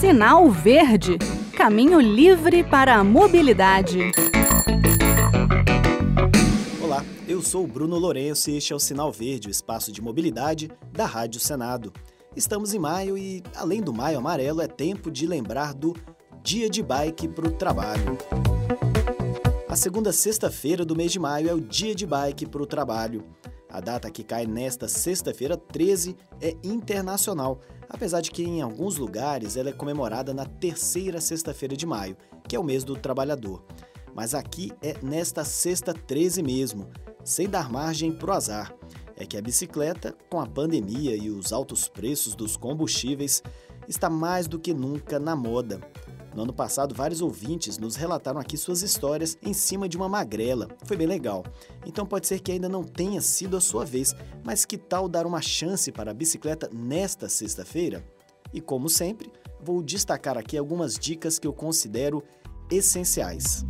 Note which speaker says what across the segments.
Speaker 1: Sinal Verde Caminho livre para a mobilidade.
Speaker 2: Olá, eu sou Bruno Lourenço e este é o Sinal Verde, o espaço de mobilidade da Rádio Senado. Estamos em maio e, além do maio amarelo, é tempo de lembrar do Dia de Bike para o Trabalho. A segunda sexta-feira do mês de maio é o Dia de Bike para o Trabalho. A data que cai nesta sexta-feira 13 é internacional, apesar de que em alguns lugares ela é comemorada na terceira sexta-feira de maio, que é o mês do trabalhador. Mas aqui é nesta sexta 13 mesmo, sem dar margem para o azar. É que a bicicleta, com a pandemia e os altos preços dos combustíveis, está mais do que nunca na moda. No ano passado, vários ouvintes nos relataram aqui suas histórias em cima de uma magrela. Foi bem legal. Então pode ser que ainda não tenha sido a sua vez, mas que tal dar uma chance para a bicicleta nesta sexta-feira? E como sempre, vou destacar aqui algumas dicas que eu considero essenciais.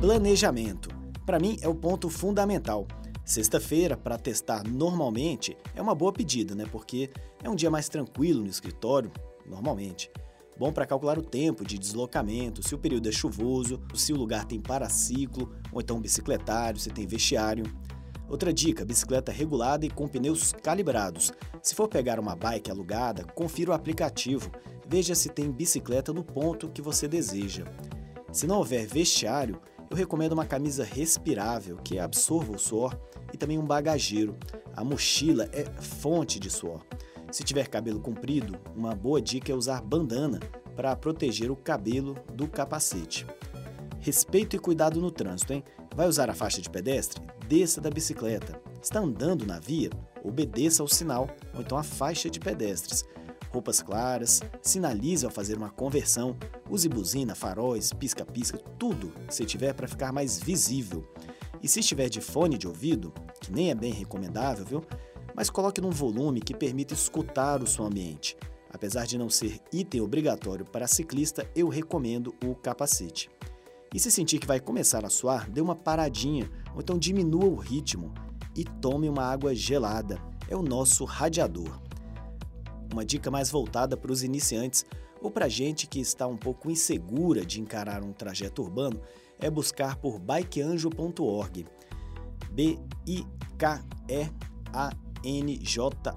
Speaker 2: Planejamento. Para mim é o ponto fundamental. Sexta-feira, para testar normalmente, é uma boa pedida, né? Porque é um dia mais tranquilo no escritório, normalmente. Bom para calcular o tempo de deslocamento, se o período é chuvoso, se o lugar tem paraciclo, ou então bicicletário, se tem vestiário. Outra dica: bicicleta regulada e com pneus calibrados. Se for pegar uma bike alugada, confira o aplicativo, veja se tem bicicleta no ponto que você deseja. Se não houver vestiário, eu recomendo uma camisa respirável que absorva o suor e também um bagageiro. A mochila é fonte de suor. Se tiver cabelo comprido, uma boa dica é usar bandana para proteger o cabelo do capacete. Respeito e cuidado no trânsito, hein? Vai usar a faixa de pedestre? Desça da bicicleta. Está andando na via? Obedeça ao sinal ou então à faixa de pedestres. Roupas claras, sinalize ao fazer uma conversão, use buzina, faróis, pisca-pisca, tudo você tiver para ficar mais visível. E se estiver de fone de ouvido, que nem é bem recomendável, viu? Mas coloque num volume que permita escutar o som ambiente. Apesar de não ser item obrigatório para ciclista, eu recomendo o capacete. E se sentir que vai começar a suar, dê uma paradinha ou então diminua o ritmo e tome uma água gelada. É o nosso radiador. Uma dica mais voltada para os iniciantes ou para gente que está um pouco insegura de encarar um trajeto urbano é buscar por bikeanjo.org. B I K E A njo.org,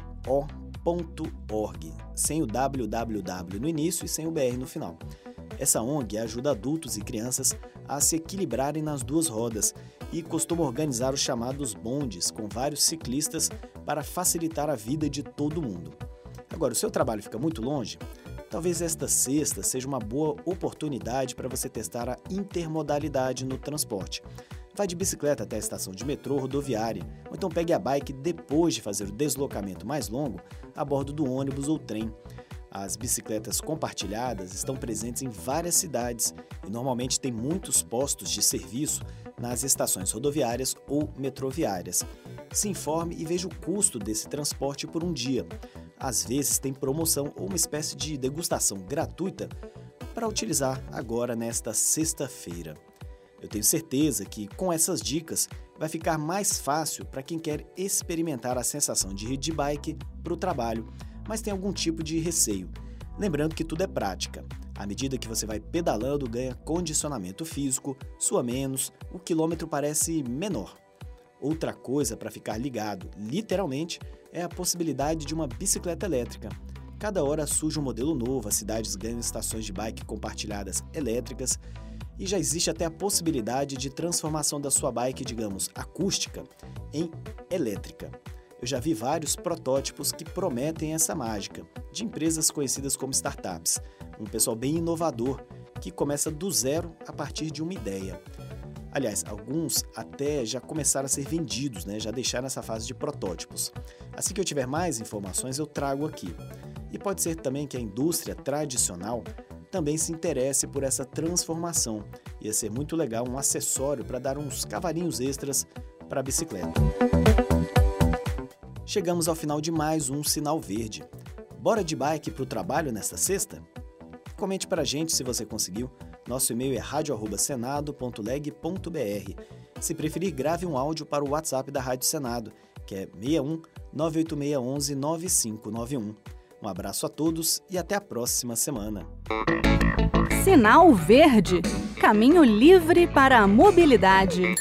Speaker 2: sem o www no início e sem o br no final. Essa ONG ajuda adultos e crianças a se equilibrarem nas duas rodas e costuma organizar os chamados bondes com vários ciclistas para facilitar a vida de todo mundo. Agora, o seu trabalho fica muito longe? Talvez esta sexta seja uma boa oportunidade para você testar a intermodalidade no transporte. Vá de bicicleta até a estação de metrô rodoviária, ou então pegue a bike depois de fazer o deslocamento mais longo a bordo do ônibus ou trem. As bicicletas compartilhadas estão presentes em várias cidades e normalmente tem muitos postos de serviço nas estações rodoviárias ou metroviárias. Se informe e veja o custo desse transporte por um dia. Às vezes tem promoção ou uma espécie de degustação gratuita para utilizar agora nesta sexta-feira. Eu tenho certeza que com essas dicas vai ficar mais fácil para quem quer experimentar a sensação de ir de bike para o trabalho, mas tem algum tipo de receio. Lembrando que tudo é prática. À medida que você vai pedalando, ganha condicionamento físico, sua menos, o quilômetro parece menor. Outra coisa para ficar ligado, literalmente, é a possibilidade de uma bicicleta elétrica. Cada hora surge um modelo novo, as cidades ganham estações de bike compartilhadas elétricas e já existe até a possibilidade de transformação da sua bike, digamos, acústica, em elétrica. Eu já vi vários protótipos que prometem essa mágica, de empresas conhecidas como startups, um pessoal bem inovador que começa do zero a partir de uma ideia. Aliás, alguns até já começaram a ser vendidos, né? já deixaram essa fase de protótipos. Assim que eu tiver mais informações, eu trago aqui. E pode ser também que a indústria tradicional também se interesse por essa transformação. Ia ser muito legal um acessório para dar uns cavalinhos extras para a bicicleta. Chegamos ao final de mais um Sinal Verde. Bora de bike para o trabalho nesta sexta? Comente para a gente se você conseguiu. Nosso e-mail é radio@senado.leg.br. Se preferir, grave um áudio para o WhatsApp da Rádio Senado, que é 61 98611 9591. Um abraço a todos e até a próxima semana.
Speaker 1: Sinal Verde Caminho livre para a mobilidade.